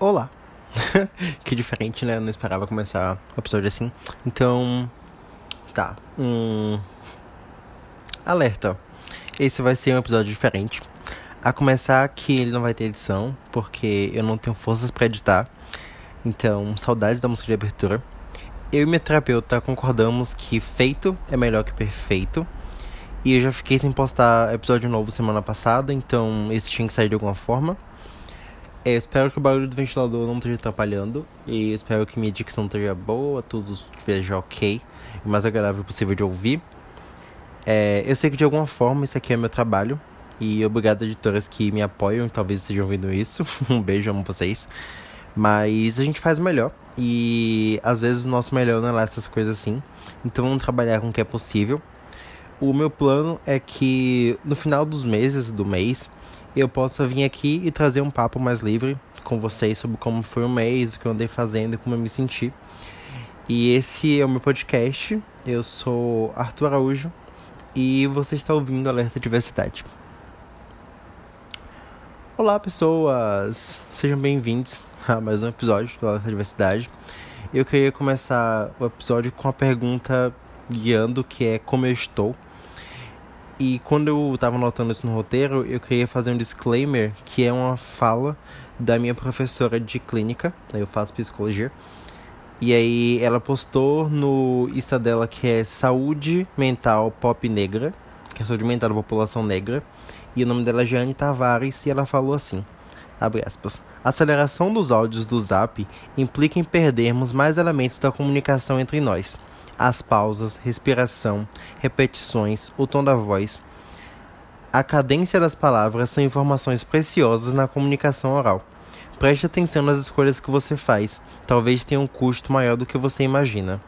Olá! que diferente, né? Eu não esperava começar o episódio assim. Então, tá. Um. Alerta. Esse vai ser um episódio diferente. A começar que ele não vai ter edição, porque eu não tenho forças para editar. Então, saudades da música de abertura. Eu e minha terapeuta concordamos que feito é melhor que perfeito. E eu já fiquei sem postar episódio novo semana passada, então esse tinha que sair de alguma forma. É, espero que o barulho do ventilador não esteja atrapalhando. E espero que minha dicção esteja boa, tudo esteja ok. O mais agradável possível de ouvir. É, eu sei que de alguma forma isso aqui é meu trabalho. E obrigado, editoras que me apoiam e talvez estejam ouvindo isso. um beijo, amo vocês. Mas a gente faz melhor. E às vezes o nosso melhor não é lá essas coisas assim. Então vamos trabalhar com o que é possível. O meu plano é que no final dos meses, do mês, eu possa vir aqui e trazer um papo mais livre com vocês sobre como foi o mês, o que eu andei fazendo como eu me senti. E esse é o meu podcast. Eu sou Arthur Araújo e você está ouvindo Alerta Diversidade. Olá, pessoas! Sejam bem-vindos a mais um episódio do Alerta Diversidade. Eu queria começar o episódio com a pergunta guiando que é como eu estou. E quando eu tava anotando isso no roteiro, eu queria fazer um disclaimer, que é uma fala da minha professora de clínica, eu faço psicologia. E aí ela postou no Insta dela que é Saúde Mental Pop Negra, que é saúde mental da população negra. E o nome dela é Jane Tavares e ela falou assim: abre aspas. A aceleração dos áudios do Zap implica em perdermos mais elementos da comunicação entre nós as pausas, respiração, repetições, o tom da voz. A cadência das palavras são informações preciosas na comunicação oral. Preste atenção nas escolhas que você faz, talvez tenha um custo maior do que você imagina.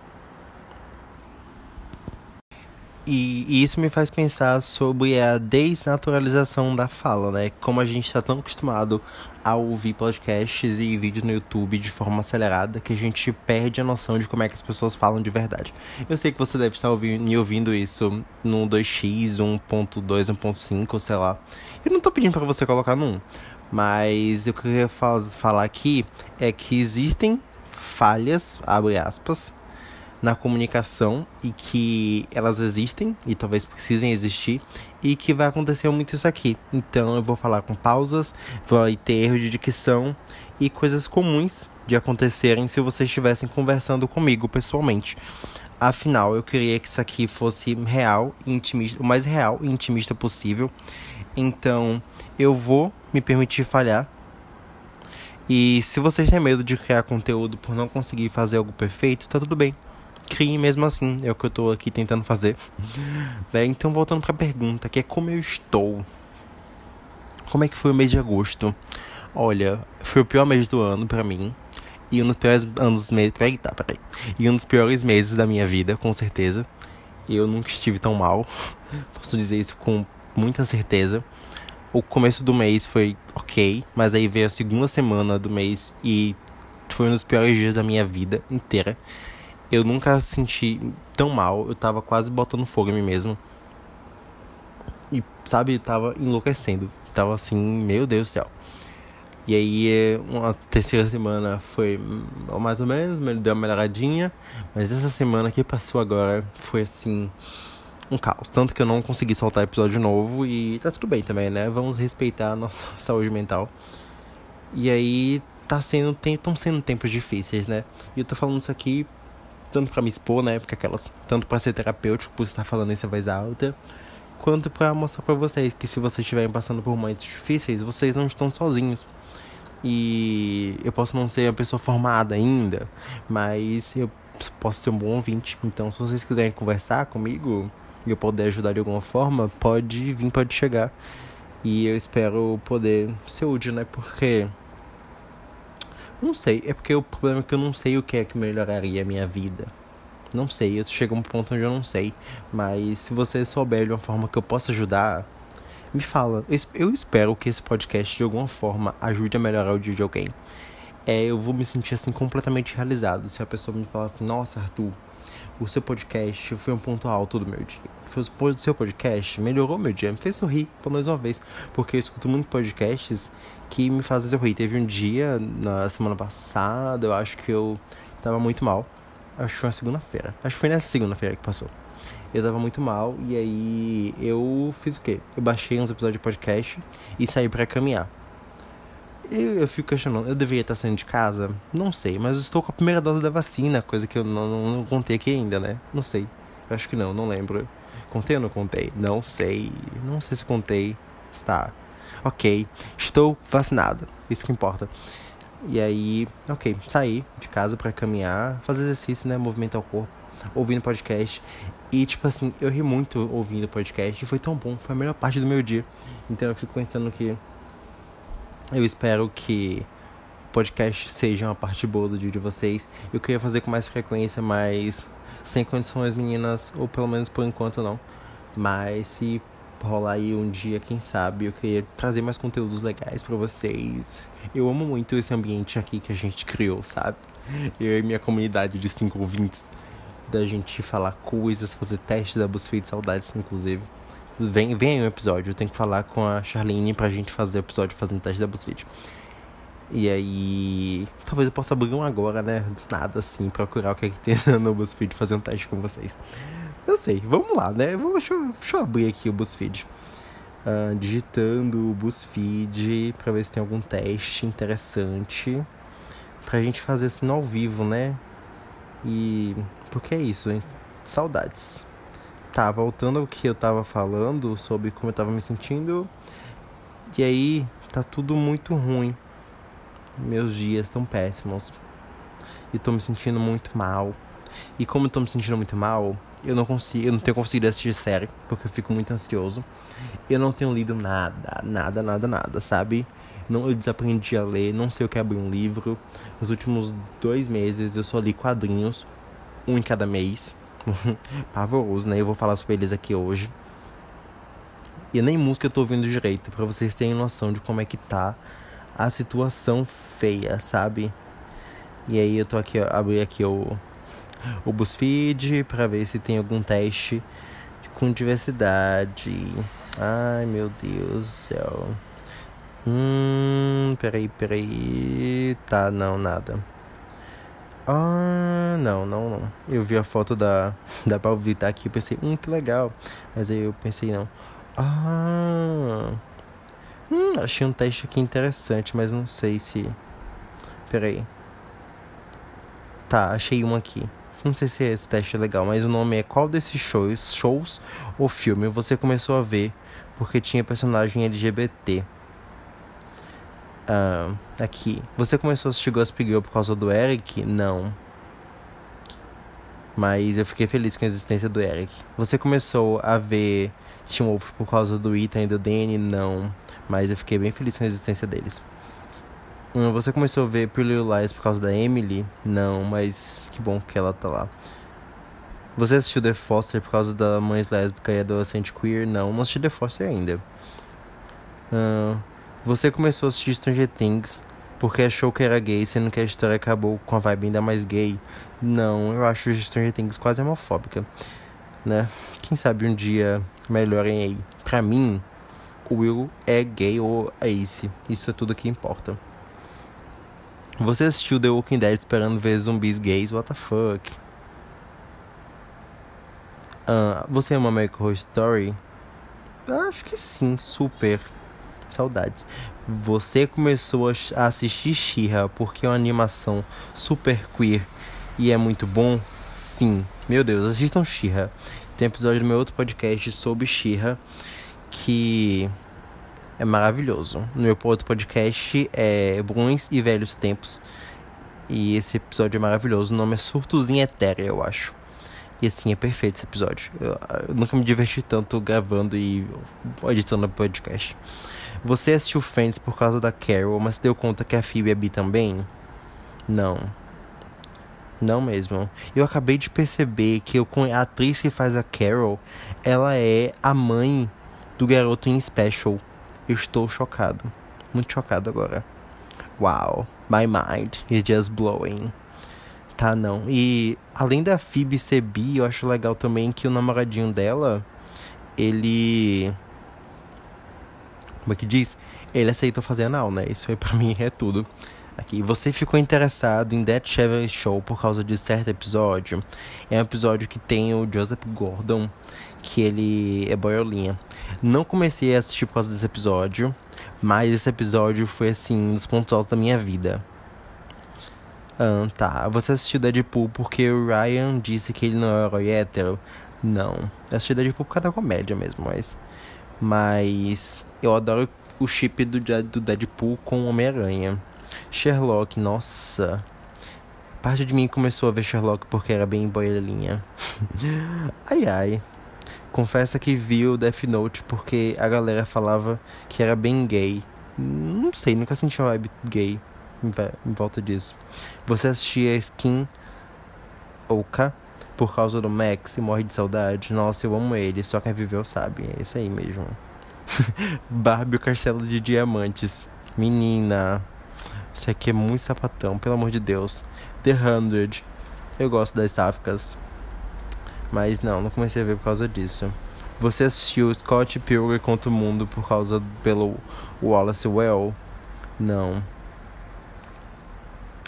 E, isso me faz pensar sobre a desnaturalização da fala, né? Como a gente está tão acostumado a ouvir podcasts e vídeos no YouTube de forma acelerada que a gente perde a noção de como é que as pessoas falam de verdade. Eu sei que você deve estar ouvindo, me ouvindo isso no 2x, 1.2, 1.5, sei lá. Eu não estou pedindo para você colocar 1, mas o que eu queria falar aqui é que existem falhas, abre aspas, na comunicação e que elas existem e talvez precisem existir e que vai acontecer muito isso aqui. Então eu vou falar com pausas, vai ter erro de dicção e coisas comuns de acontecerem se vocês estivessem conversando comigo pessoalmente. Afinal, eu queria que isso aqui fosse real e intimista, o mais real e intimista possível. Então, eu vou me permitir falhar. E se vocês têm medo de criar conteúdo por não conseguir fazer algo perfeito, tá tudo bem criem mesmo assim. É o que eu tô aqui tentando fazer. né? Então, voltando pra pergunta, que é como eu estou. Como é que foi o mês de agosto? Olha, foi o pior mês do ano para mim. E um dos piores anos meses. Peraí, tá, peraí. E um dos piores meses da minha vida, com certeza. Eu nunca estive tão mal. Posso dizer isso com muita certeza. O começo do mês foi ok, mas aí veio a segunda semana do mês e foi um dos piores dias da minha vida inteira. Eu nunca senti tão mal. Eu tava quase botando fogo em mim mesmo. E, sabe, tava enlouquecendo. Tava assim, meu Deus do céu. E aí, é, uma terceira semana foi mais ou menos, deu uma melhoradinha. Mas essa semana que passou agora foi assim, um caos. Tanto que eu não consegui soltar episódio novo e tá tudo bem também, né? Vamos respeitar a nossa saúde mental. E aí, tá sendo, estão sendo tempos difíceis, né? E eu tô falando isso aqui tanto para me expor, né? Porque aquelas, tanto para ser terapêutico por estar falando em voz alta, quanto para mostrar para vocês que se vocês estiverem passando por momentos difíceis, vocês não estão sozinhos. E eu posso não ser uma pessoa formada ainda, mas eu posso ser um bom ouvinte. Então, se vocês quiserem conversar comigo e eu puder ajudar de alguma forma, pode vir, pode chegar. E eu espero poder ser útil, né? Porque não sei, é porque o problema é que eu não sei o que é que melhoraria a minha vida. Não sei, eu chego a um ponto onde eu não sei. Mas se você souber de uma forma que eu possa ajudar, me fala. Eu espero que esse podcast de alguma forma ajude a melhorar o dia de alguém. É, eu vou me sentir assim completamente realizado se a pessoa me falar assim, nossa Arthur, o seu podcast foi um ponto alto do meu dia. O seu podcast melhorou meu dia, me fez sorrir pelo menos uma vez. Porque eu escuto muitos podcasts que me fazem sorrir. Teve um dia, na semana passada, eu acho que eu tava muito mal. Acho que foi na segunda-feira. Acho que foi nessa segunda-feira que passou. Eu tava muito mal e aí eu fiz o quê? Eu baixei uns episódios de podcast e saí para caminhar. Eu, eu fico questionando, eu deveria estar saindo de casa? Não sei, mas eu estou com a primeira dose da vacina, coisa que eu não, não, não contei aqui ainda, né? Não sei. Acho que não, não lembro. Contei ou não contei? Não sei. Não sei se contei. Está. Ok. Estou vacinado. Isso que importa. E aí, ok, saí de casa para caminhar, fazer exercício, né? Movimentar o corpo, ouvindo podcast. E, tipo assim, eu ri muito ouvindo podcast e foi tão bom, foi a melhor parte do meu dia. Então eu fico pensando que eu espero que podcast seja uma parte boa do dia de vocês. Eu queria fazer com mais frequência, mas sem condições, meninas, ou pelo menos por enquanto não. Mas se rolar aí um dia, quem sabe, eu queria trazer mais conteúdos legais para vocês. Eu amo muito esse ambiente aqui que a gente criou, sabe? Eu e minha comunidade de cinco ouvintes. Da gente falar coisas, fazer testes da BuzzFeed, saudades, inclusive. Vem, vem aí um episódio. Eu tenho que falar com a Charlene pra gente fazer o episódio fazendo teste da BuzzFeed. E aí. Talvez eu possa abrir um agora, né? Nada assim, procurar o que é que tem no BuzzFeed fazer um teste com vocês. Eu sei, vamos lá, né? Vou, deixa, eu, deixa eu abrir aqui o BuzzFeed. Uh, digitando o BuzzFeed pra ver se tem algum teste interessante. Pra gente fazer assim ao vivo, né? E. Porque é isso, hein? Saudades. Tá, voltando ao que eu tava falando sobre como eu tava me sentindo. E aí, tá tudo muito ruim. Meus dias estão péssimos. E tô me sentindo muito mal. E como eu tô me sentindo muito mal, eu não consigo, eu não tenho conseguido assistir série, porque eu fico muito ansioso. Eu não tenho lido nada, nada, nada, nada, sabe? Não, eu desaprendi a ler, não sei o que é abrir um livro. Nos últimos dois meses eu só li quadrinhos, um em cada mês. pavoroso, né? Eu vou falar sobre eles aqui hoje. E nem música eu tô ouvindo direito, para vocês terem noção de como é que tá a situação feia, sabe? E aí eu tô aqui, abri aqui o, o BuzzFeed para ver se tem algum teste com diversidade. Ai meu Deus do céu. Hum, peraí, peraí. Tá, não, nada. Ah, não, não, não. Eu vi a foto da, da Pablo Vittar aqui e pensei, hum, que legal. Mas aí eu pensei, não. Ah. Hum, achei um teste aqui interessante, mas não sei se. Peraí. Tá, achei um aqui. Não sei se esse teste é legal, mas o nome é Qual desses shows, shows ou filme você começou a ver porque tinha personagem LGBT? Uh, aqui. Você começou a assistir Gossip Girl por causa do Eric? Não. Mas eu fiquei feliz com a existência do Eric. Você começou a ver Teen Wolf por causa do Ethan e do Danny? Não. Mas eu fiquei bem feliz com a existência deles. Você começou a ver Pretty Little Lies por causa da Emily? Não, mas que bom que ela tá lá. Você assistiu The Foster por causa da mãe lésbica e adolescente queer? Não, não assisti The Foster ainda. Uh, você começou a assistir Stranger Things porque achou que era gay, sendo que a história acabou com a vibe ainda mais gay. Não, eu acho Stranger Things quase homofóbica, né? Quem sabe um dia melhorem aí. Pra mim, o Will é gay ou é Ace. Isso é tudo que importa. Você assistiu The Walking Dead esperando ver zumbis gays? What the fuck? Uh, você ama American Horror Story? Acho que sim, super. Saudades. Você começou a assistir She-Ra porque é uma animação super queer e é muito bom? Sim. Meu Deus, assistam She-Ra. Tem episódio do meu outro podcast sobre She-Ra que é maravilhoso. No meu outro podcast é Bons e Velhos Tempos. E esse episódio é maravilhoso. O nome é Surtos em eu acho. E assim, é perfeito esse episódio. Eu, eu nunca me diverti tanto gravando e editando podcast. Você assistiu Friends por causa da Carol, mas deu conta que a Phoebe é bi também? Não. Não mesmo. Eu acabei de perceber que eu, a atriz que faz a Carol, ela é a mãe do garoto em Special. Estou chocado. Muito chocado agora. Wow. My mind is just blowing. Tá, não. E além da Phoebe ser bi, eu acho legal também que o namoradinho dela, ele. Como é que diz? Ele aceitou fazer anal, né? Isso aí pra mim é tudo. Aqui, você ficou interessado em Dead Chevy Show por causa de certo episódio? É um episódio que tem o Joseph Gordon, que ele é boiolinha. Não comecei a assistir por causa desse episódio, mas esse episódio foi assim, um dos pontos altos da minha vida. Ah, tá. Você assistiu Deadpool porque o Ryan disse que ele não é herói hétero? Não. Eu assisti Deadpool por causa da comédia mesmo, mas. Mas. Eu adoro o chip do, Deadpool com Homem-Aranha. Sherlock, nossa. Parte de mim começou a ver Sherlock porque era bem boilinha. ai ai. Confessa que viu Death Note porque a galera falava que era bem gay. Não sei, nunca senti uma vibe gay em volta disso. Você assistia Skin Oka por causa do Max e morre de saudade? Nossa, eu amo ele, só quem viveu sabe. É isso aí mesmo. Barbie o Castelo de Diamantes. Menina, isso aqui é muito sapatão, pelo amor de Deus. The Hundred. Eu gosto das sáficas. Mas não, não comecei a ver por causa disso. Você assistiu Scott Pilgrim contra o Mundo por causa pelo Wallace Well? Não.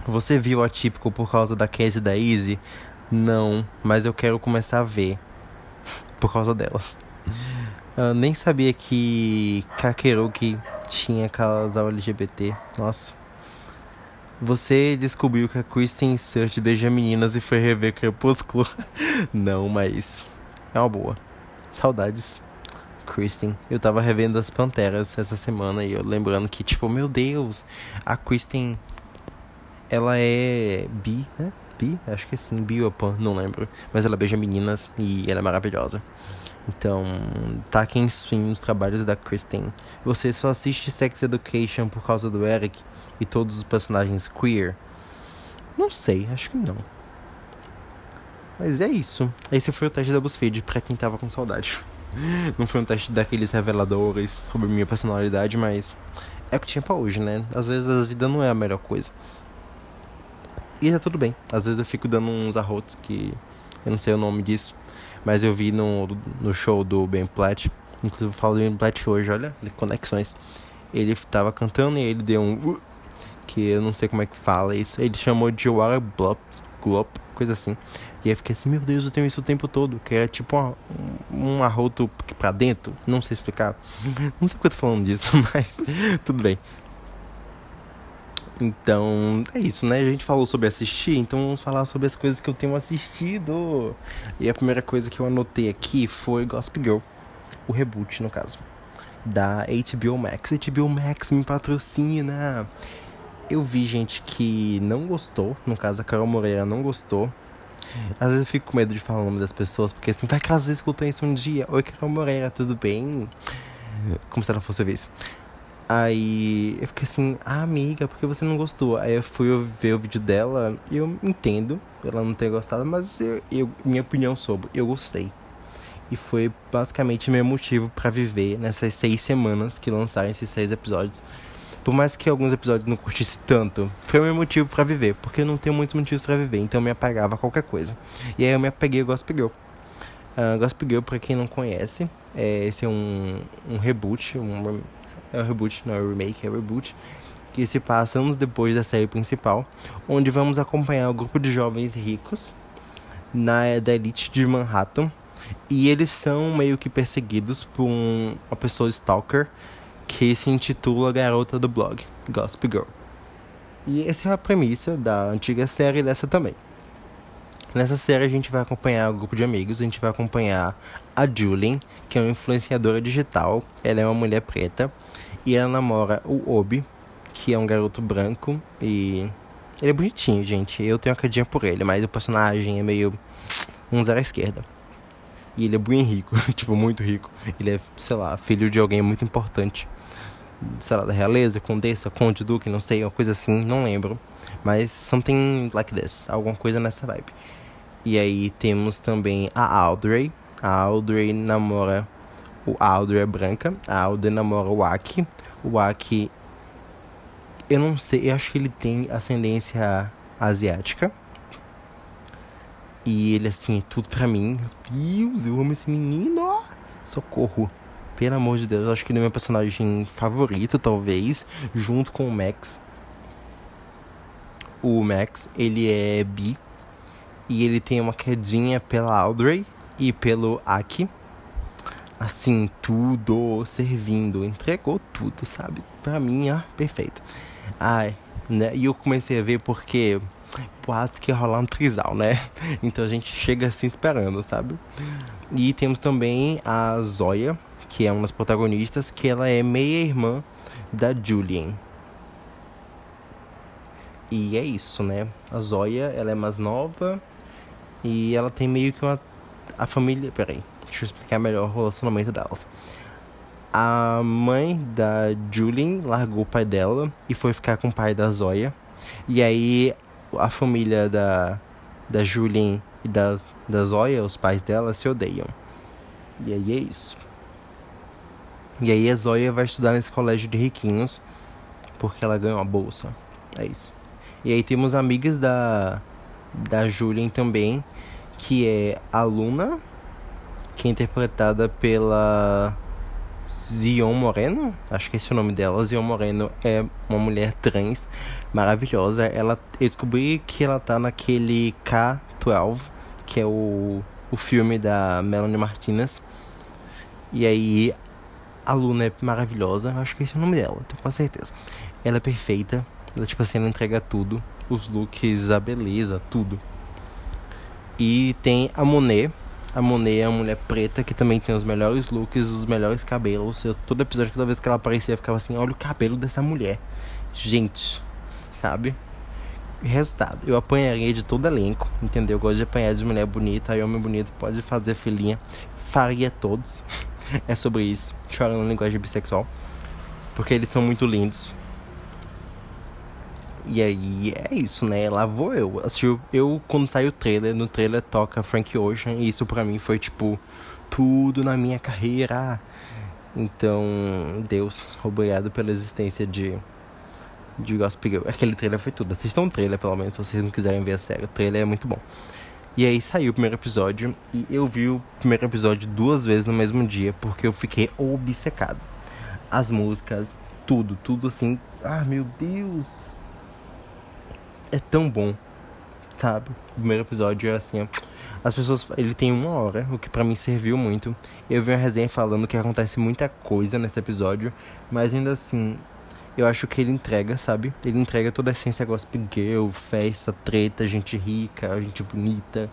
Você viu Atípico por causa da Casey da Easy? Não, mas eu quero começar a ver. por causa delas. Eu nem sabia que Kakeruki tinha casal LGBT. Nossa. Você descobriu que a Kristen Stewart beija meninas e foi rever Crepúsculo? Não, mas é uma boa. Saudades, Kristen. Eu tava revendo as Panteras essa semana e eu lembrando que, tipo, meu Deus, a Kristen ela é bi, né? Bi? Acho que é sim, bi ou pan, não lembro. Mas ela beija meninas e ela é maravilhosa. Então, tá quem swing nos trabalhos da Kristen. Você só assiste Sex Education por causa do Eric e todos os personagens queer? Não sei, acho que não. Mas é isso. Esse foi o teste da BuzzFeed pra quem tava com saudade. Não foi um teste daqueles reveladores sobre minha personalidade, mas é o que tinha pra hoje, né? Às vezes a vida não é a melhor coisa. E tá tudo bem. Às vezes eu fico dando uns arrotos que eu não sei o nome disso. Mas eu vi no, no show do Ben Platt. Inclusive eu falo do Ben Platt hoje, olha, conexões. Ele tava cantando e ele deu um. Que eu não sei como é que fala isso. Ele chamou de Water Glop, Glop, coisa assim. E aí fiquei assim, meu Deus, eu tenho isso o tempo todo. Que é tipo uma, um arroto pra dentro. Não sei explicar. Não sei porque eu tô falando disso, mas tudo bem. Então, é isso, né? A gente falou sobre assistir, então vamos falar sobre as coisas que eu tenho assistido. E a primeira coisa que eu anotei aqui foi Gossip Girl, o reboot, no caso, da HBO Max. HBO Max me patrocina. Eu vi gente que não gostou, no caso a Carol Moreira não gostou. Às vezes eu fico com medo de falar o nome das pessoas, porque assim, vai que elas escutam isso um dia. Oi, Carol Moreira, tudo bem? Como se ela fosse ver isso. Aí eu fiquei assim, ah, amiga, por que você não gostou? Aí eu fui ver o vídeo dela e eu entendo ela não ter gostado, mas eu, eu, minha opinião sobre, eu gostei. E foi basicamente meu motivo para viver nessas seis semanas que lançaram esses seis episódios. Por mais que alguns episódios não curtisse tanto, foi o meu motivo para viver, porque eu não tenho muitos motivos para viver, então eu me apagava a qualquer coisa. E aí eu me apeguei ao Gospel Girl. Uh, Gospel Girl, pra quem não conhece, é, esse é um, um reboot, um, é um reboot, não é um remake, é um reboot, que se passa anos depois da série principal, onde vamos acompanhar um grupo de jovens ricos na da elite de Manhattan, e eles são meio que perseguidos por um, uma pessoa stalker que se intitula Garota do Blog, Gospel Girl. E essa é a premissa da antiga série e dessa também. Nessa série a gente vai acompanhar um grupo de amigos, a gente vai acompanhar a Julien, que é uma influenciadora digital, ela é uma mulher preta, e ela namora o Obi, que é um garoto branco, e ele é bonitinho, gente, eu tenho uma cadinha por ele, mas o personagem é meio um zero à esquerda. E ele é bem rico, tipo, muito rico. Ele é, sei lá, filho de alguém muito importante. Sei lá, da realeza, condessa, conde, duque, não sei, uma coisa assim, não lembro. Mas something like this, alguma coisa nessa vibe. E aí temos também a Audrey. A Audrey namora. O Audrey é branca. A Audrey namora o Aki. O Aki. Eu não sei, eu acho que ele tem ascendência asiática. E ele, assim, é tudo pra mim. Meu Deus, eu amo esse menino. Socorro. Pelo amor de Deus, eu acho que ele é meu personagem favorito, talvez, junto com o Max. O Max, ele é bi. E ele tem uma quedinha pela Audrey e pelo Aki. Assim, tudo servindo. Entregou tudo, sabe? Pra mim, perfeito. Ai, né? E eu comecei a ver porque boatos que ia rolar um trisal, né? Então a gente chega assim esperando, sabe? E temos também a Zoya, que é uma das protagonistas, que ela é meia-irmã da Julian. E é isso, né? A Zoya, ela é mais nova e ela tem meio que uma... A família... Peraí, deixa eu explicar melhor o relacionamento delas. A mãe da Julian largou o pai dela e foi ficar com o pai da Zoya. E aí a família da, da Julian e da, da Zoya, os pais dela, se odeiam. E aí é isso. E aí a Zoya vai estudar nesse colégio de riquinhos porque ela ganhou uma bolsa. É isso. E aí temos amigas da da Julian também, que é a Luna, que é interpretada pela Zion Moreno, acho que esse é o nome dela. Zion Moreno é uma mulher trans maravilhosa. Ela, eu descobri que ela tá naquele K12, que é o, o filme da Melanie Martinez. E aí a Luna é maravilhosa, acho que esse é o nome dela, tenho quase certeza. Ela é perfeita, ela tipo assim, ela entrega tudo, os looks, a beleza, tudo. E tem a Monet, a Monet é uma mulher preta que também tem os melhores looks, os melhores cabelos. Eu, todo episódio, toda vez que ela aparecia, eu ficava assim: olha o cabelo dessa mulher. Gente, sabe? Resultado: eu apanharia de todo elenco, entendeu? Eu gosto de apanhar de mulher bonita, aí homem bonito pode fazer filhinha. Faria todos. é sobre isso. Chorando na linguagem bissexual. Porque eles são muito lindos. E aí é isso, né? Lá vou eu. Assistiu, eu, quando saiu o trailer, no trailer toca Frank Ocean, e isso pra mim foi tipo tudo na minha carreira. Então, Deus, obrigado pela existência de, de Gospel Girl. Aquele trailer foi tudo. Assistam o trailer, pelo menos, se vocês não quiserem ver a série. O trailer é muito bom. E aí saiu o primeiro episódio, e eu vi o primeiro episódio duas vezes no mesmo dia, porque eu fiquei obcecado. As músicas, tudo, tudo assim. Ah, meu Deus, é tão bom, sabe? O primeiro episódio é assim, as pessoas, ele tem uma hora, o que para mim serviu muito. Eu vi uma resenha falando que acontece muita coisa nesse episódio, mas ainda assim, eu acho que ele entrega, sabe? Ele entrega toda a essência gospel girl, festa, treta, gente rica, gente bonita,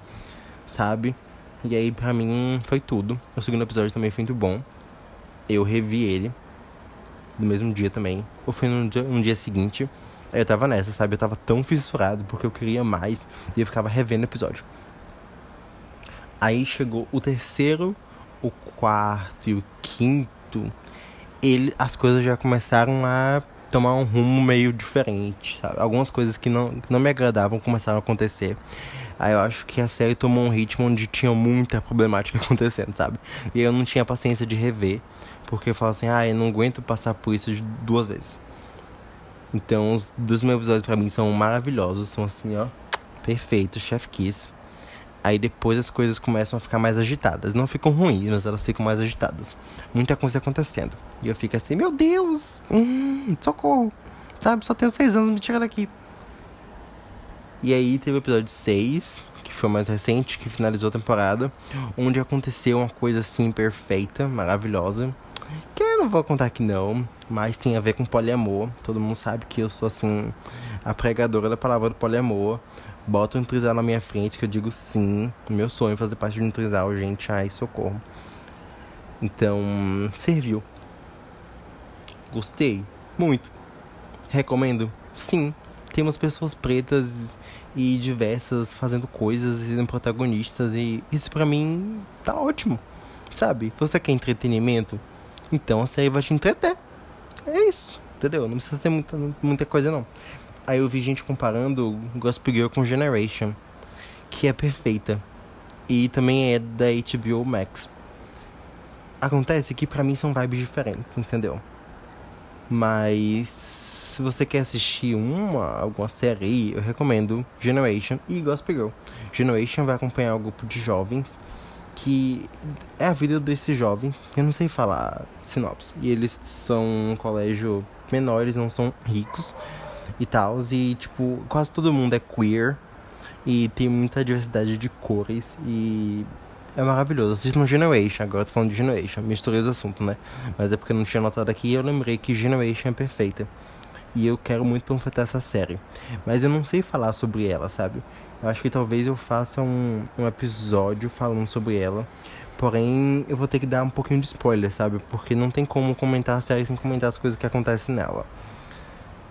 sabe? E aí, pra mim, foi tudo. O segundo episódio também foi muito bom. Eu revi ele no mesmo dia também. Ou foi no dia, no dia seguinte. Eu tava nessa, sabe? Eu tava tão fissurado porque eu queria mais e eu ficava revendo o episódio. Aí chegou o terceiro, o quarto e o quinto. Ele, as coisas já começaram a tomar um rumo meio diferente, sabe? Algumas coisas que não, que não me agradavam começaram a acontecer. Aí eu acho que a série tomou um ritmo onde tinha muita problemática acontecendo, sabe? E eu não tinha paciência de rever, porque eu falo assim, ah, eu não aguento passar por isso duas vezes. Então, os dos meus episódios pra mim são maravilhosos, são assim, ó, perfeitos, chef kiss. Aí depois as coisas começam a ficar mais agitadas. Não ficam ruins, mas elas ficam mais agitadas. Muita coisa acontecendo. E eu fico assim, meu Deus! Hum, socorro! Sabe, só tenho seis anos, me tira daqui. E aí teve o episódio 6, que foi o mais recente, que finalizou a temporada. Onde aconteceu uma coisa assim perfeita, maravilhosa. Que eu não vou contar aqui não, mas tem a ver com poliamor. Todo mundo sabe que eu sou assim a pregadora da palavra do poliamor. Bota um trisal na minha frente que eu digo sim. Meu sonho é fazer parte de um trisal, gente. Ai, socorro. Então, serviu. Gostei. Muito. Recomendo? Sim. Temos pessoas pretas e diversas fazendo coisas sendo protagonistas. E isso pra mim tá ótimo. Sabe? Você quer entretenimento? Então a série vai te entreter. É isso, entendeu? Não precisa ter muita, muita coisa não. Aí eu vi gente comparando Gospel Girl com Generation, que é perfeita. E também é da HBO Max. Acontece que para mim são vibes diferentes, entendeu? Mas se você quer assistir uma, alguma série aí, eu recomendo Generation e Gospel Girl. Generation vai acompanhar um grupo de jovens que é a vida desses jovens, eu não sei falar sinopse. E eles são um colégio menor, eles não são ricos e tal. E, tipo, quase todo mundo é queer. E tem muita diversidade de cores. E é maravilhoso. Assistam Generation, agora tô falando de Generation. Misturei os assuntos, né? Mas é porque eu não tinha notado aqui e eu lembrei que Generation é perfeita. E eu quero muito panfletar essa série. Mas eu não sei falar sobre ela, sabe? Eu acho que talvez eu faça um, um episódio falando sobre ela. Porém, eu vou ter que dar um pouquinho de spoiler, sabe? Porque não tem como comentar a série sem comentar as coisas que acontecem nela.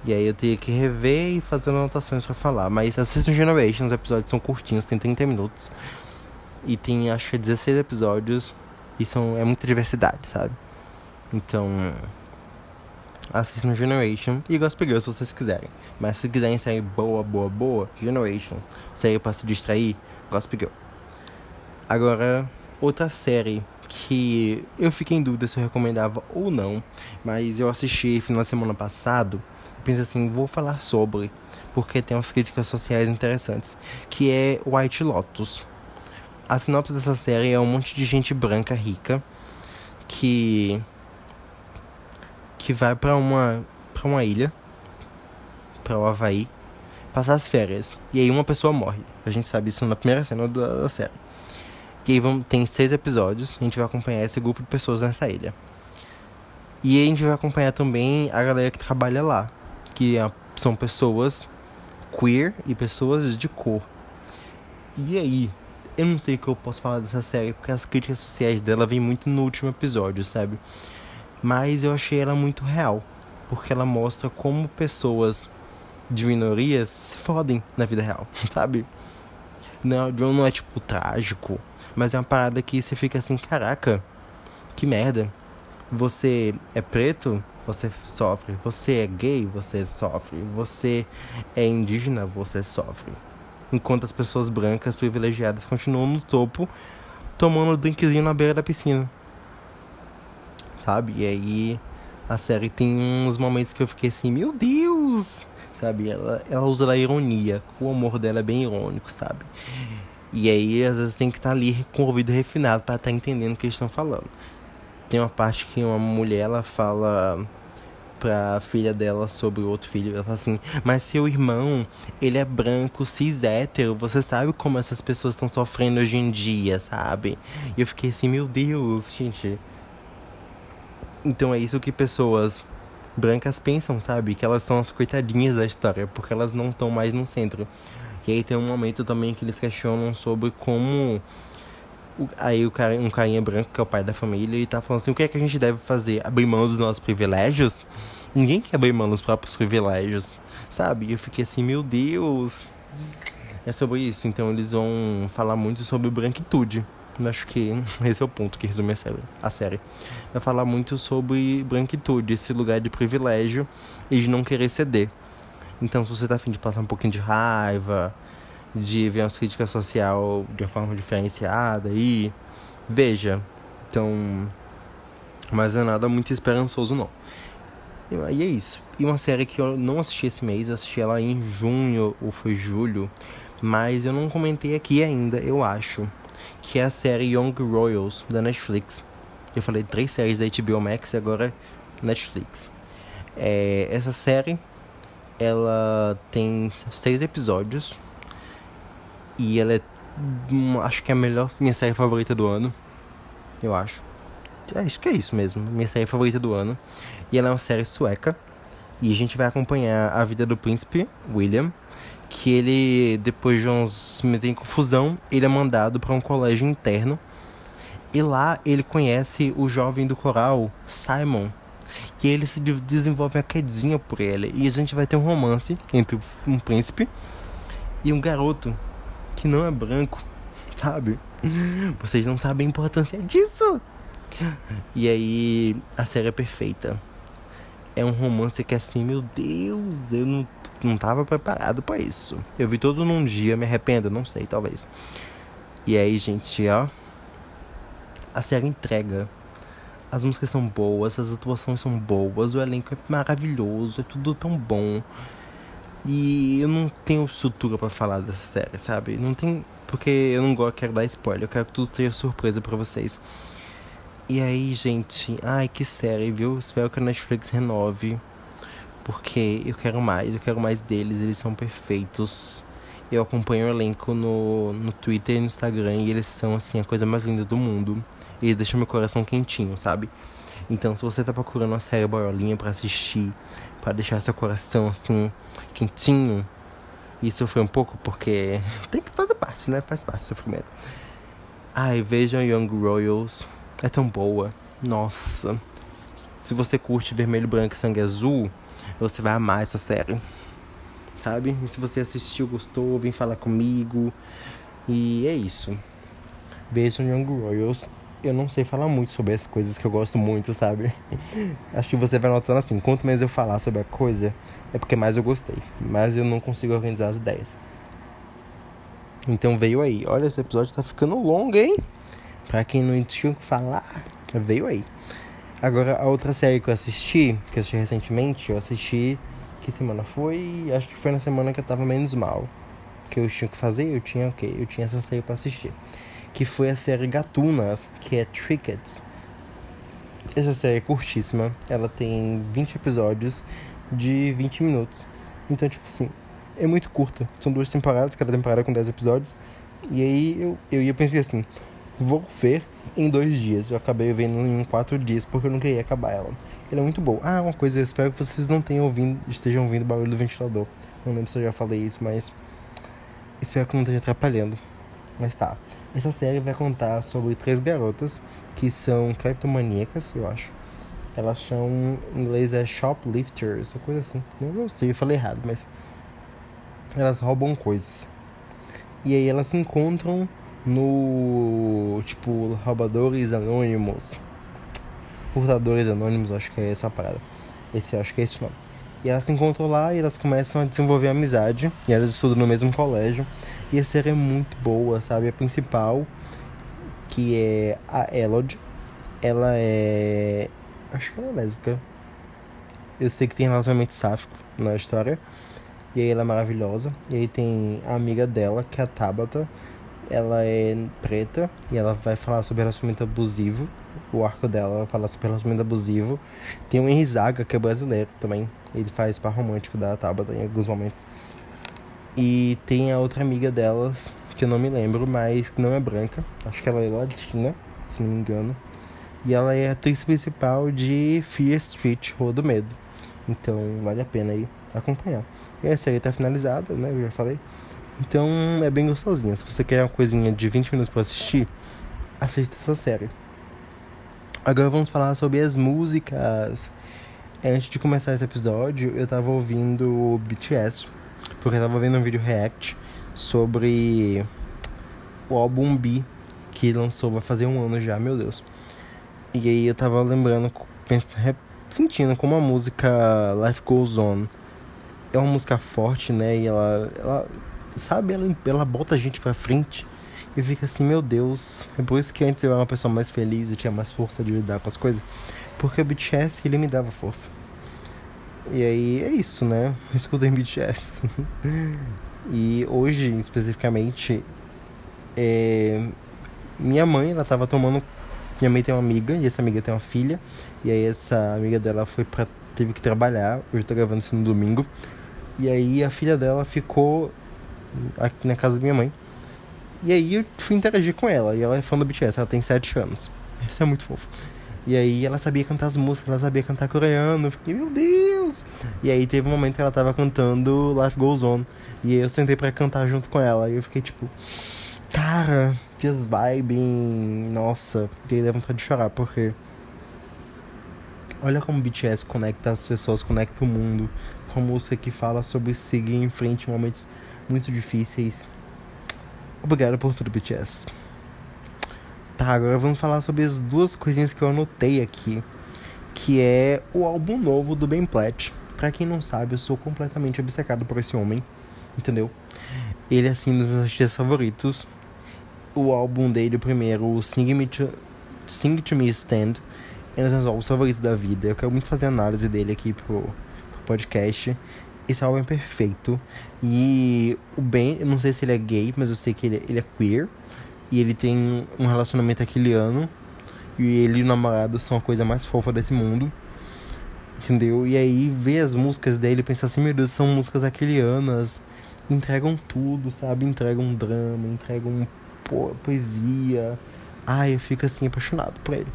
E aí eu teria que rever e fazer anotações para falar. Mas assistam Generation, os episódios são curtinhos, tem 30 minutos. E tem acho que 16 episódios. E são, é muita diversidade, sabe? Então. Assistam Generation e Gospel Girl se vocês quiserem. Mas se quiserem série boa, boa, boa, Generation. Série pra se distrair, Gospel Girl. Agora, outra série que eu fiquei em dúvida se eu recomendava ou não. Mas eu assisti final de semana passado. Pensei assim, vou falar sobre. Porque tem umas críticas sociais interessantes. Que é White Lotus. A sinopse dessa série é um monte de gente branca rica que que vai para uma para uma ilha, para o Havaí, passar as férias. E aí uma pessoa morre. A gente sabe isso na primeira cena da, série. E aí tem seis episódios. A gente vai acompanhar esse grupo de pessoas nessa ilha. E a gente vai acompanhar também a galera que trabalha lá, que é, são pessoas queer e pessoas de cor. E aí, eu não sei o que eu posso falar dessa série, porque as críticas sociais dela vêm muito no último episódio, sabe? Mas eu achei ela muito real, porque ela mostra como pessoas de minorias se fodem na vida real, sabe? Não, não é tipo trágico, mas é uma parada que você fica assim, caraca, que merda. Você é preto, você sofre. Você é gay, você sofre. Você é indígena, você sofre enquanto as pessoas brancas privilegiadas continuam no topo tomando um drinkzinho na beira da piscina. Sabe? E aí a série tem uns momentos que eu fiquei assim, meu Deus! Sabe? Ela, ela usa da ironia. O humor dela é bem irônico, sabe? E aí, às vezes, tem que estar tá ali com o ouvido refinado para estar tá entendendo o que eles estão falando. Tem uma parte que uma mulher ela fala pra filha dela sobre o outro filho. Ela fala assim: Mas seu irmão, ele é branco, cis hétero. Você sabe como essas pessoas estão sofrendo hoje em dia, sabe? E eu fiquei assim: Meu Deus, gente. Então é isso que pessoas brancas pensam, sabe? Que elas são as coitadinhas da história, porque elas não estão mais no centro. E aí tem um momento também que eles questionam sobre como Aí o cara, um carinha branco, que é o pai da família, ele tá falando assim, o que é que a gente deve fazer? Abrir mão dos nossos privilégios? Ninguém quer abrir mão dos próprios privilégios, sabe? E eu fiquei assim, meu Deus. É sobre isso, então eles vão falar muito sobre branquitude. Eu acho que esse é o ponto que resume a série. A série. Vai falar muito sobre branquitude, esse lugar de privilégio e de não querer ceder. Então, se você tá afim de passar um pouquinho de raiva, de ver uma crítica social de uma forma diferenciada e veja. Então, mas é nada muito esperançoso não. E é isso. E uma série que eu não assisti esse mês, eu assisti ela em junho ou foi julho, mas eu não comentei aqui ainda, eu acho, que é a série Young Royals da Netflix. Eu falei três séries da HBO Max e agora Netflix. É, essa série ela tem seis episódios e ela é. Acho que é a melhor. Minha série favorita do ano. Eu acho. É, acho que é isso mesmo. Minha série favorita do ano. E ela é uma série sueca. E a gente vai acompanhar a vida do príncipe William. Que ele, depois de uns. Me tem confusão, ele é mandado para um colégio interno. E lá ele conhece o jovem do coral, Simon. E ele se desenvolve uma quedinha por ele. E a gente vai ter um romance entre um príncipe e um garoto que não é branco, sabe? Vocês não sabem a importância disso. E aí, a série é perfeita. É um romance que assim, meu Deus, eu não, não tava preparado para isso. Eu vi todo num dia, me arrependo, não sei, talvez. E aí, gente, ó. A série entrega As músicas são boas, as atuações são boas, o elenco é maravilhoso, é tudo tão bom. E eu não tenho estrutura para falar dessa série, sabe? Não tem. Porque eu não gosto, quero dar spoiler, eu quero que tudo seja surpresa para vocês. E aí, gente, ai que série, viu? Espero que a Netflix renove. Porque eu quero mais, eu quero mais deles, eles são perfeitos. Eu acompanho o elenco no, no Twitter e no Instagram e eles são, assim, a coisa mais linda do mundo. E deixa meu coração quentinho, sabe? Então, se você tá procurando uma série boiolinha para assistir, para deixar seu coração, assim, quentinho, e sofrer um pouco, porque tem que fazer parte, né? Faz parte do sofrimento. Ai, vejam Young Royals. É tão boa. Nossa. Se você curte vermelho, branco e sangue azul, você vai amar essa série sabe? E se você assistiu, gostou, vem falar comigo. E é isso. Vejam Young Royals. Eu não sei falar muito sobre as coisas que eu gosto muito, sabe? Acho que você vai notando assim, quanto mais eu falar sobre a coisa, é porque mais eu gostei. Mas eu não consigo organizar as ideias. Então veio aí. Olha, esse episódio tá ficando longo, hein? Pra quem não tinha o que falar, veio aí. Agora, a outra série que eu assisti, que eu assisti recentemente, eu assisti que semana foi? Acho que foi na semana que eu tava menos mal. Que eu tinha que fazer, eu tinha o okay, quê? Eu tinha essa série pra assistir. Que foi a série Gatunas, que é Trickets. Essa série é curtíssima. Ela tem 20 episódios de 20 minutos. Então, tipo assim, é muito curta. São duas temporadas, cada temporada com 10 episódios. E aí eu, eu ia pensar assim, vou ver em dois dias. Eu acabei vendo em quatro dias porque eu não queria acabar ela. Ele é muito bom. Ah, uma coisa, eu espero que vocês não tenham ouvindo, estejam ouvindo o barulho do ventilador. Não lembro se eu já falei isso, mas espero que não esteja atrapalhando. Mas tá. Essa série vai contar sobre três garotas que são cleptomaníacas, eu acho. Elas são, em inglês é shoplifters, ou coisa assim. Eu não sei, eu falei errado, mas elas roubam coisas. E aí elas se encontram no tipo roubadores anônimos Furtadores Anônimos, acho que é essa a parada. Esse eu acho que é esse o nome. E elas se encontram lá e elas começam a desenvolver amizade. E elas estudam no mesmo colégio. E a série é muito boa, sabe? A principal, que é a Elodie, ela é. Acho que ela é lésbica. Eu sei que tem relacionamento sáfico na história. E aí ela é maravilhosa. E aí tem a amiga dela, que é a Tabata. Ela é preta e ela vai falar sobre relacionamento abusivo o arco dela fala sobre relacionamento abusivo. Tem o Henry Zaga, que é brasileiro também. Ele faz par romântico da Tabata em alguns momentos. E tem a outra amiga delas, que eu não me lembro, mas que não é branca. Acho que ela é latina, se não me engano. E ela é a atriz principal de Fear Street, Rua do Medo. Então vale a pena aí acompanhar. E a série tá finalizada, né? Eu já falei. Então é bem gostosinha. Se você quer uma coisinha de 20 minutos para assistir, assista essa série. Agora vamos falar sobre as músicas. Antes de começar esse episódio, eu tava ouvindo o BTS, porque eu tava vendo um vídeo react sobre o álbum B, que lançou, vai fazer um ano já, meu Deus. E aí eu tava lembrando, pensando, sentindo como a música Life Goes On é uma música forte, né? E ela, ela sabe, ela, ela bota a gente pra frente. E fica assim, meu Deus. É por isso que antes eu era uma pessoa mais feliz, eu tinha mais força de lidar com as coisas. Porque o BTS, ele me dava força. E aí é isso, né? Escutem BTS. e hoje, especificamente, é... minha mãe, ela tava tomando. Minha mãe tem uma amiga, e essa amiga tem uma filha. E aí essa amiga dela foi pra. teve que trabalhar. Hoje eu tô gravando isso no domingo. E aí a filha dela ficou aqui na casa da minha mãe. E aí eu fui interagir com ela. E ela é fã do BTS, ela tem 7 anos. Isso é muito fofo. E aí ela sabia cantar as músicas, ela sabia cantar coreano. Eu fiquei, meu Deus! E aí teve um momento que ela tava cantando Life Goes On. E eu sentei pra cantar junto com ela. E eu fiquei tipo, cara, just vibing. Nossa, e aí deu vontade de chorar, porque. Olha como o BTS conecta as pessoas, conecta o mundo. Com música que fala sobre seguir em frente em momentos muito difíceis. Obrigado por tudo, BTS. Tá, agora vamos falar sobre as duas coisinhas que eu anotei aqui. Que é o álbum novo do Ben Platt. Pra quem não sabe, eu sou completamente obcecado por esse homem. Entendeu? Ele é assim um dos meus artistas favoritos. O álbum dele, o primeiro, o Sing, Me to, Sing to Me Stand, é um dos meus álbuns favoritos da vida. Eu quero muito fazer análise dele aqui pro, pro podcast. Esse álbum é perfeito. E o Ben, eu não sei se ele é gay, mas eu sei que ele, ele é queer. E ele tem um relacionamento aquiliano. E ele e o namorado são a coisa mais fofa desse mundo. Entendeu? E aí ver as músicas dele e pensar assim, meu Deus, são músicas aquilianas. Entregam tudo, sabe? Entregam drama, entregam po poesia. Ai, eu fico assim apaixonado por ele.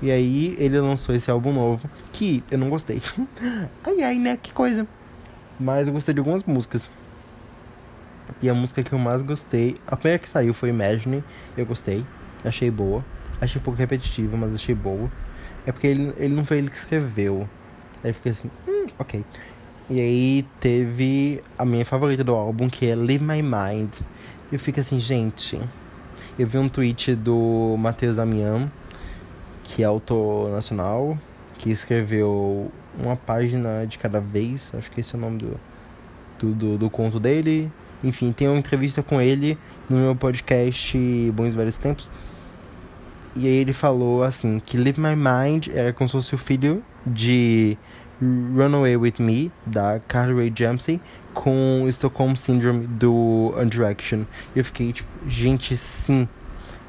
E aí ele lançou esse álbum novo, que eu não gostei. ai ai, né? Que coisa. Mas eu gostei de algumas músicas. E a música que eu mais gostei, a primeira que saiu foi Imagine, eu gostei, achei boa. Achei um pouco repetitiva, mas achei boa. É porque ele, ele não foi ele que escreveu. Aí fiquei assim, hum, ok. E aí teve a minha favorita do álbum, que é Leave My Mind. Eu fico assim, gente. Eu vi um tweet do Matheus Damian, que é autor nacional, que escreveu uma página de cada vez. Acho que esse é o nome do, do, do, do conto dele. Enfim, tem uma entrevista com ele no meu podcast Bons Velhos Tempos. E aí ele falou assim que Leave My Mind era como se fosse o filho de Runaway With Me, da Carly Rae Jepsen, com Stockholm Syndrome do One Direction. E eu fiquei tipo, gente, sim,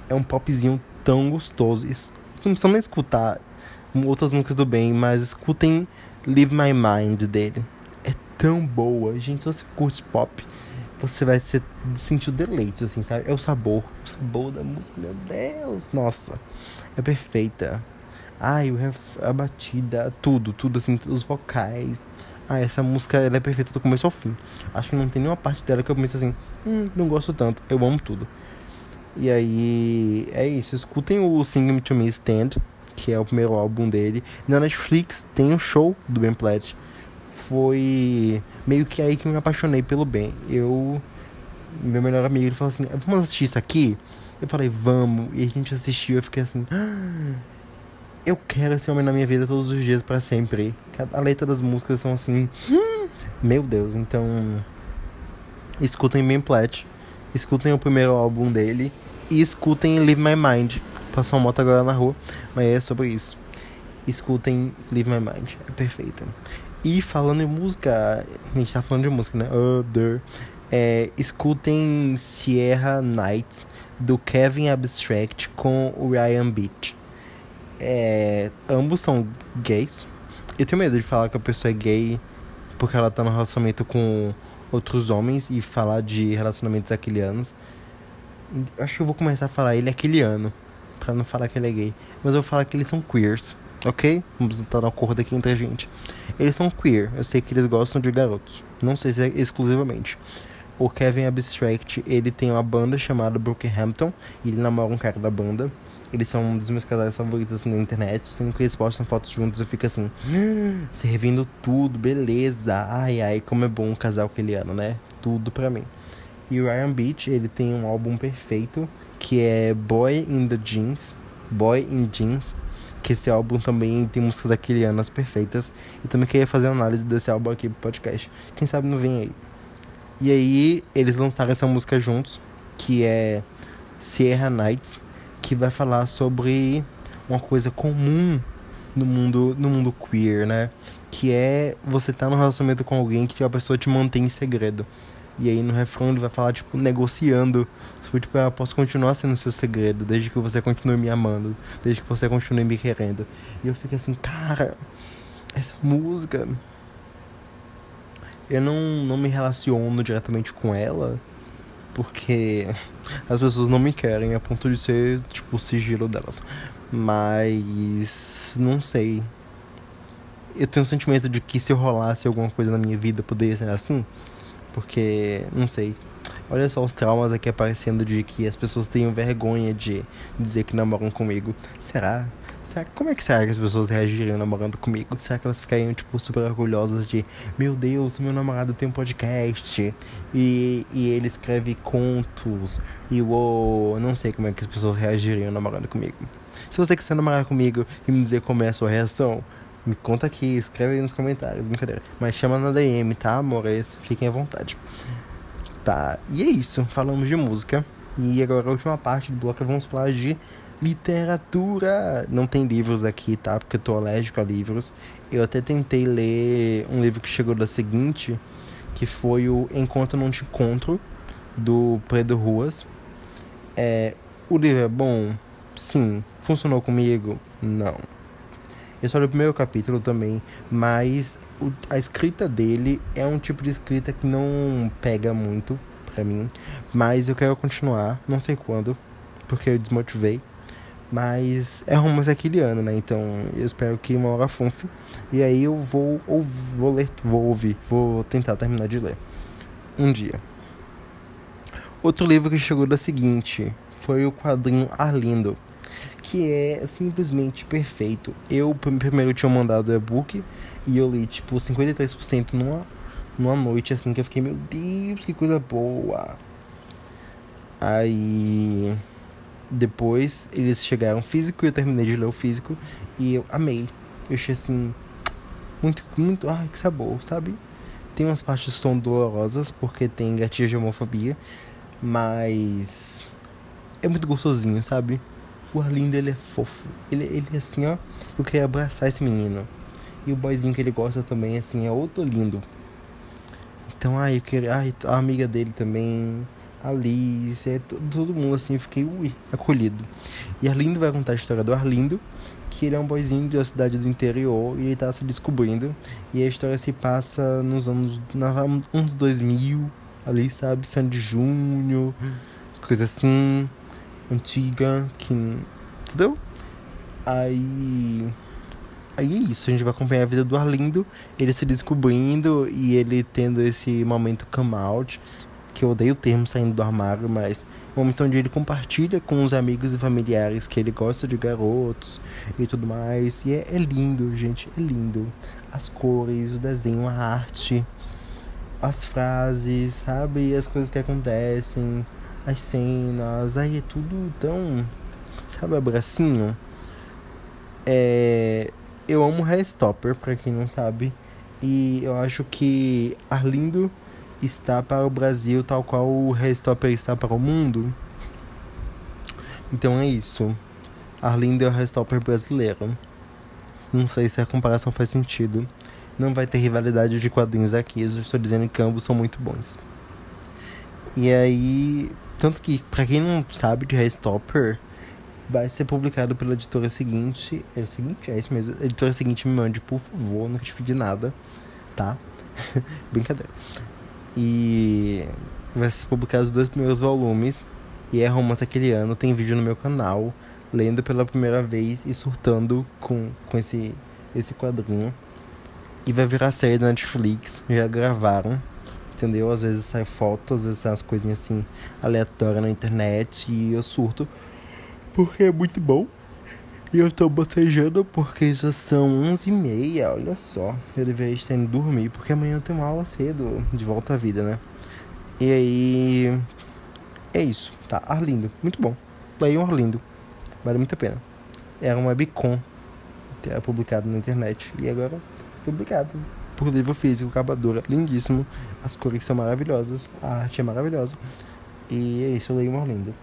é um popzinho tão gostoso. Isso, não precisa nem escutar outras músicas do bem, mas escutem Leave My Mind dele. É tão boa. Gente, se você curte pop, você vai ser, sentir o deleite, assim, sabe? É o sabor. O sabor da música, meu Deus. Nossa, é perfeita. Ai, a batida, tudo, tudo, assim, os vocais. Ah, essa música ela é perfeita do começo ao fim. Acho que não tem nenhuma parte dela que eu pense assim, hum, não gosto tanto. Eu amo tudo. E aí, é isso. Escutem o Sing Me To Me Stand, que é o primeiro álbum dele. Na Netflix tem um show do Ben Platt foi meio que aí que eu me apaixonei pelo Ben. Eu. Meu melhor amigo ele falou assim: vamos assistir isso aqui? Eu falei, vamos. E a gente assistiu. Eu fiquei assim: ah, eu quero esse homem na minha vida todos os dias para sempre. A letra das músicas são assim: meu Deus. Então, escutem Ben Platt. Escutem o primeiro álbum dele. E escutem Leave My Mind. Passou uma moto agora na rua, mas é sobre isso. Escutem Leave My Mind. É perfeita. E falando em música, a gente tá falando de música, né? Other. É, escutem Sierra Nights do Kevin Abstract com o Ryan Beach. É, ambos são gays. Eu tenho medo de falar que a pessoa é gay porque ela tá no relacionamento com outros homens e falar de relacionamentos aquilianos. Acho que eu vou começar a falar ele é aquiliano, pra não falar que ele é gay. Mas eu vou falar que eles são queers ok? Vamos estar no acordo aqui entre a gente. Eles são queer, eu sei que eles gostam de garotos. Não sei se é exclusivamente. O Kevin Abstract, ele tem uma banda chamada Brookhampton, e ele namora um cara da banda. Eles são um dos meus casais favoritos assim, na internet. Sempre que eles postam fotos juntos, eu fico assim, hum, servindo tudo, beleza. Ai, ai, como é bom um casal aqueliano, né? Tudo pra mim. E o Ryan Beach, ele tem um álbum perfeito, que é Boy in the Jeans. Boy in Jeans que esse álbum também tem músicas aquilianas perfeitas. E também queria fazer uma análise desse álbum aqui pro podcast. Quem sabe não vem aí. E aí eles lançaram essa música juntos, que é Sierra Nights, que vai falar sobre uma coisa comum no mundo, no mundo queer, né? Que é você tá num relacionamento com alguém que a pessoa te mantém em segredo. E aí no refrão ele vai falar, tipo, negociando. Tipo, eu posso continuar sendo seu segredo, desde que você continue me amando, desde que você continue me querendo. E eu fico assim, cara, essa música. Eu não, não me relaciono diretamente com ela, porque as pessoas não me querem a ponto de ser, tipo, o sigilo delas. Mas. Não sei. Eu tenho um sentimento de que se eu rolasse alguma coisa na minha vida, poderia ser assim. Porque, não sei. Olha só os traumas aqui aparecendo de que as pessoas tenham vergonha de dizer que namoram comigo. Será? Será, como é que será que as pessoas reagiriam namorando comigo? Será que elas ficariam, tipo, super orgulhosas de Meu Deus, meu namorado tem um podcast e, e ele escreve contos e o não sei como é que as pessoas reagiriam namorando comigo. Se você quiser namorar comigo e me dizer como é a sua reação, me conta aqui, escreve aí nos comentários, brincadeira. Mas chama na DM, tá, amores? Fiquem à vontade. Tá, e é isso. Falamos de música. E agora a última parte do bloco vamos falar de literatura. Não tem livros aqui, tá? Porque eu tô alérgico a livros. Eu até tentei ler um livro que chegou da seguinte, que foi o Encontro Não Te Encontro, do Pedro Ruas. É, o livro é bom? Sim. Funcionou comigo? Não. Eu só li o primeiro capítulo também, mas a escrita dele é um tipo de escrita que não pega muito pra mim. Mas eu quero continuar, não sei quando, porque eu desmotivei. Mas é romance aquiliano, né? Então eu espero que uma hora funfe. E aí eu vou, ou, vou ler, vou ouvir, vou tentar terminar de ler. Um dia. Outro livro que chegou da seguinte foi o quadrinho Arlindo, que é simplesmente perfeito. Eu primeiro tinha mandado o e-book e eu li tipo 53% numa, numa noite assim que eu fiquei, meu Deus, que coisa boa. Aí depois eles chegaram físico e eu terminei de ler o físico e eu amei. Eu achei assim muito muito, ai, que sabor, sabe? Tem umas partes que são dolorosas porque tem gatilho de homofobia, mas é muito gostosinho, sabe? O Arlindo ele é fofo. Ele, ele é assim, ó. Eu queria abraçar esse menino. E o boyzinho que ele gosta também, assim, é outro lindo. Então, ai, eu queria. Ai, a amiga dele também. Alice, é todo mundo assim, eu fiquei ui, acolhido. E Arlindo vai contar a história do Arlindo, que ele é um boyzinho de uma cidade do interior e ele tá se descobrindo. E a história se passa nos anos. Na, uns 2000, ali, sabe? Sandy Júnior, coisas assim, antiga, que. Entendeu? Aí. Aí é isso, a gente vai acompanhar a vida do Arlindo, ele se descobrindo e ele tendo esse momento come out que eu odeio o termo saindo do armário, mas um momento onde ele compartilha com os amigos e familiares que ele gosta de garotos e tudo mais. E é, é lindo, gente, é lindo. As cores, o desenho, a arte, as frases, sabe? As coisas que acontecem, as cenas, aí é tudo tão. Sabe, abracinho? É. Eu amo Stopper, pra quem não sabe. E eu acho que Arlindo está para o Brasil tal qual o Restopper está para o mundo. Então é isso. Arlindo é o Restopper brasileiro. Não sei se a comparação faz sentido. Não vai ter rivalidade de quadrinhos aqui. Eu estou dizendo que ambos são muito bons. E aí. Tanto que, para quem não sabe de Restopper, vai ser publicado pela editora seguinte. É o seguinte? É isso mesmo. Editora seguinte me mande, por favor, não te pedi nada, tá? Brincadeira. E vai ser publicado os dois primeiros volumes. E é romance aquele ano. Tem vídeo no meu canal, lendo pela primeira vez e surtando com, com esse, esse quadrinho. E vai virar série da Netflix. Já gravaram. Entendeu? Às vezes sai foto, às vezes sai umas coisinhas assim aleatórias na internet. E eu surto. Porque é muito bom. E eu tô botejando porque já são 11h30, olha só. Eu deveria estar indo dormir, porque amanhã eu tenho uma aula cedo, de volta à vida, né? E aí. É isso, tá? Arlindo, muito bom. um Arlindo, vale muito a pena. Era uma webcom era publicado na internet. E agora publicado por livro físico, capa lindíssimo. As cores são maravilhosas, a arte é maravilhosa. E é isso, eu leio um Arlindo.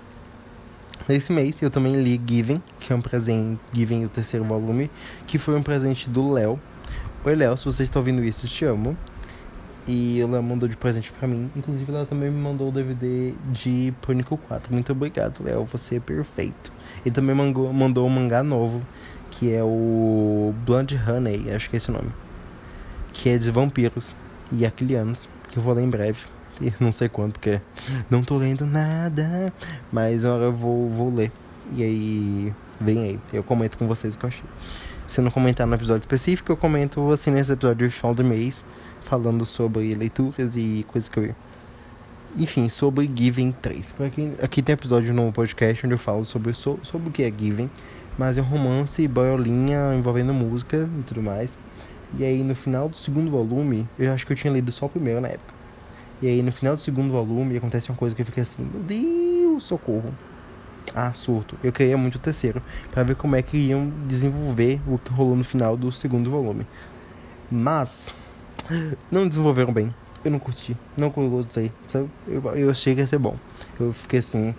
Nesse mês eu também li Given, que é um presente, Given, o terceiro volume, que foi um presente do Léo. Oi, Léo, se você está ouvindo isso, te amo. E Léo mandou de presente pra mim. Inclusive, ela também me mandou o DVD de Pânico 4. Muito obrigado, Léo. Você é perfeito. Ele também mandou, mandou um mangá novo, que é o Blonde Honey, acho que é esse o nome. Que é de vampiros e aquilianos, que eu vou ler em breve não sei quando, porque não tô lendo nada. Mas agora eu vou, vou ler. E aí, vem aí. Eu comento com vocês o que eu achei. Se não comentar no episódio específico, eu comento assim nesse episódio do final do mês, falando sobre leituras e coisas que eu. Enfim, sobre Giving 3. Aqui, aqui tem episódio no podcast onde eu falo sobre, sobre o que é Giving. Mas é um romance, boiolinha, envolvendo música e tudo mais. E aí no final do segundo volume, eu acho que eu tinha lido só o primeiro na época. E aí no final do segundo volume acontece uma coisa que eu fiquei assim, meu Deus, socorro. Ah, surto. Eu queria muito o terceiro, para ver como é que iam desenvolver o que rolou no final do segundo volume. Mas não desenvolveram bem. Eu não curti, não gostei. Sabe? Eu, eu achei que ia ser bom. Eu fiquei assim,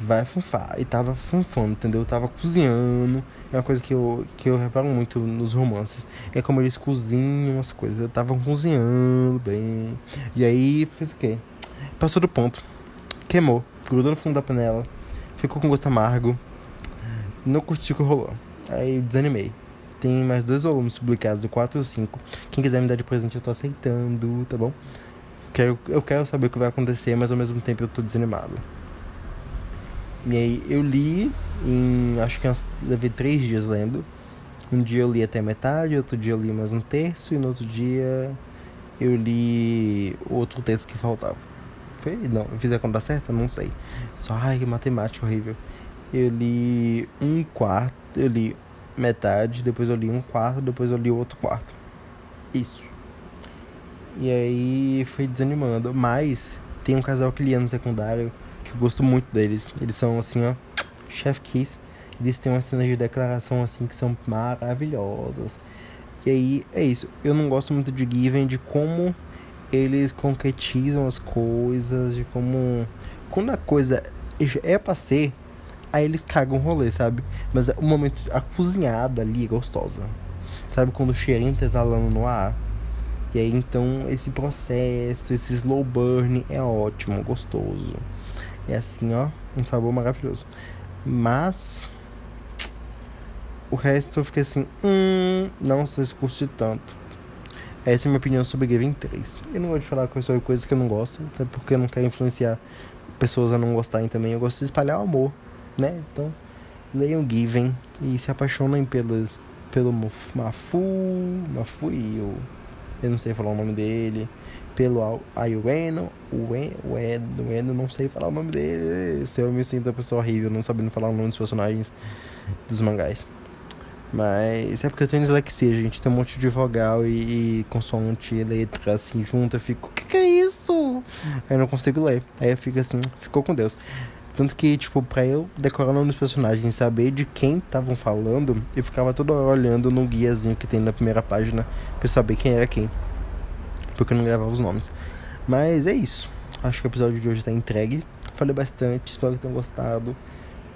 vai funfar. E tava funfando, entendeu? Tava cozinhando. É uma coisa que eu, que eu reparo muito nos romances. É como eles cozinham as coisas. Eu tava cozinhando bem. E aí fez o quê? Passou do ponto. Queimou. Grudou no fundo da panela. Ficou com gosto amargo. Não curti o que rolou. Aí desanimei. Tem mais dois volumes publicados, o 4 e o 5. Quem quiser me dar de presente, eu tô aceitando, tá bom? Quero, eu quero saber o que vai acontecer, mas ao mesmo tempo eu tô desanimado. E aí eu li em. Acho que levei três dias lendo. Um dia eu li até metade, outro dia eu li mais um terço, e no outro dia eu li outro texto que faltava. Foi? Não, fiz a conta certa? Não sei. Só, ai, que matemática horrível. Eu li um quarto, eu li metade, depois eu li um quarto, depois eu li outro quarto. Isso. E aí foi desanimando. Mas tem um casal que lia no secundário que eu gosto muito deles. Eles são assim, ó, chef kiss. Eles têm umas cenas de declaração assim que são maravilhosas. E aí é isso. Eu não gosto muito de Given, de como eles concretizam as coisas, de como. Quando a coisa é pra ser, aí eles cagam o rolê, sabe? Mas o momento. A cozinhada ali é gostosa. Sabe quando o cheirinho tá exalando no ar? E aí então esse processo, esse slow burn é ótimo, gostoso. É assim, ó, um sabor maravilhoso. Mas o resto eu fiquei assim, hum, não sei se curti tanto. Essa é a minha opinião sobre Given 3. Eu não gosto de falar sobre coisas que eu não gosto, até porque eu não quero influenciar pessoas a não gostarem também. Eu gosto de espalhar o amor, né? Então, leiam Given e se apaixonem pelas, pelo Mafu, Mafu e o eu não sei falar o nome dele, pelo Ayueno, o Eno, não sei falar o nome dele. Se eu me sinto uma pessoa horrível, não sabendo falar o nome dos personagens dos mangás. Mas é porque eu tenho dislexia, gente. Tem um monte de vogal e, e consoante e letra assim junto. Eu fico, o que, que é isso? Aí eu não consigo ler. Aí eu fico assim, ficou com Deus. Tanto que, tipo, pra eu decorar o nome dos personagens saber de quem estavam falando, eu ficava toda hora olhando no guiazinho que tem na primeira página pra saber quem era quem. Porque eu não gravava os nomes. Mas é isso. Acho que o episódio de hoje tá entregue. Falei bastante, espero que tenham gostado.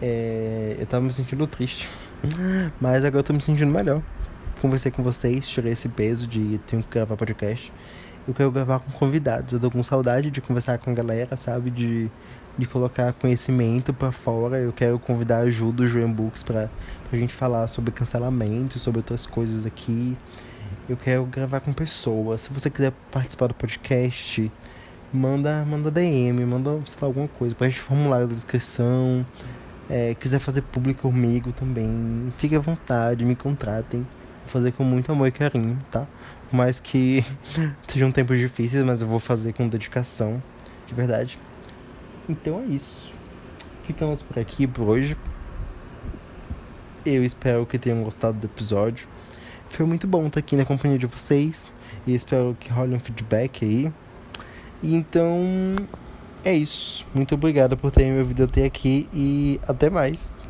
É... Eu tava me sentindo triste. Mas agora eu tô me sentindo melhor. Conversei com vocês, tirei esse peso de ter que gravar podcast. Eu quero gravar com convidados. Eu tô com saudade de conversar com a galera, sabe? De de colocar conhecimento para fora. Eu quero convidar a ajuda do João Books para a gente falar sobre cancelamento, sobre outras coisas aqui. Eu quero gravar com pessoas. Se você quiser participar do podcast, manda, manda DM, manda sei lá, alguma coisa. Pra gente formular a descrição. É, quiser fazer público comigo também, fique à vontade, me contratem. Vou fazer com muito amor e carinho, tá? Mais que sejam tempos difíceis, mas eu vou fazer com dedicação, de verdade. Então é isso. Ficamos por aqui por hoje. Eu espero que tenham gostado do episódio. Foi muito bom estar aqui na companhia de vocês. E espero que role um feedback aí. Então é isso. Muito obrigado por terem me ouvido até aqui e até mais.